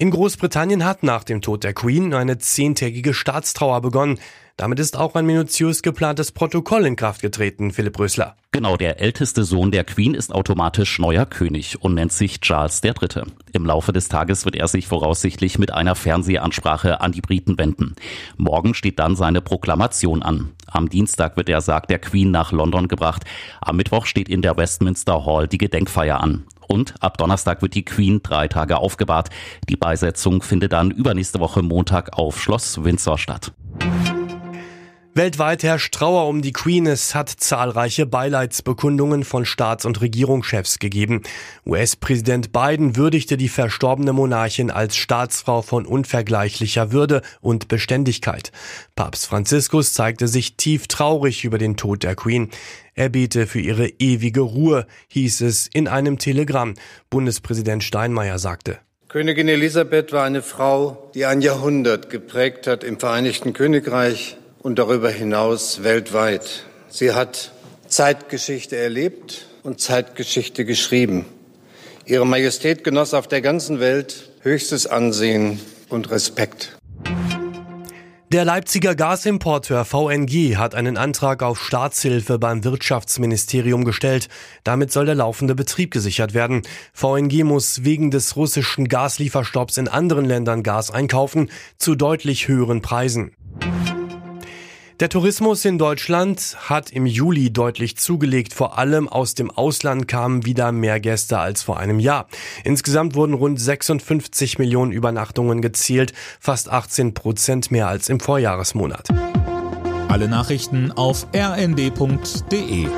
In Großbritannien hat nach dem Tod der Queen eine zehntägige Staatstrauer begonnen. Damit ist auch ein minutiös geplantes Protokoll in Kraft getreten, Philipp Rösler. Genau, der älteste Sohn der Queen ist automatisch neuer König und nennt sich Charles III. Im Laufe des Tages wird er sich voraussichtlich mit einer Fernsehansprache an die Briten wenden. Morgen steht dann seine Proklamation an. Am Dienstag wird der Sarg der Queen nach London gebracht. Am Mittwoch steht in der Westminster Hall die Gedenkfeier an. Und ab Donnerstag wird die Queen drei Tage aufgebahrt. Die Beisetzung findet dann übernächste Woche Montag auf Schloss Windsor statt. Weltweit herrscht Trauer um die Queen. Es hat zahlreiche Beileidsbekundungen von Staats- und Regierungschefs gegeben. US-Präsident Biden würdigte die verstorbene Monarchin als Staatsfrau von unvergleichlicher Würde und Beständigkeit. Papst Franziskus zeigte sich tief traurig über den Tod der Queen. Er bete für ihre ewige Ruhe, hieß es in einem Telegramm. Bundespräsident Steinmeier sagte. Königin Elisabeth war eine Frau, die ein Jahrhundert geprägt hat im Vereinigten Königreich und darüber hinaus weltweit. Sie hat Zeitgeschichte erlebt und Zeitgeschichte geschrieben. Ihre Majestät genoss auf der ganzen Welt höchstes Ansehen und Respekt. Der Leipziger Gasimporteur VNG hat einen Antrag auf Staatshilfe beim Wirtschaftsministerium gestellt. Damit soll der laufende Betrieb gesichert werden. VNG muss wegen des russischen Gaslieferstopps in anderen Ländern Gas einkaufen zu deutlich höheren Preisen. Der Tourismus in Deutschland hat im Juli deutlich zugelegt. Vor allem aus dem Ausland kamen wieder mehr Gäste als vor einem Jahr. Insgesamt wurden rund 56 Millionen Übernachtungen gezielt, fast 18 Prozent mehr als im Vorjahresmonat. Alle Nachrichten auf rnd.de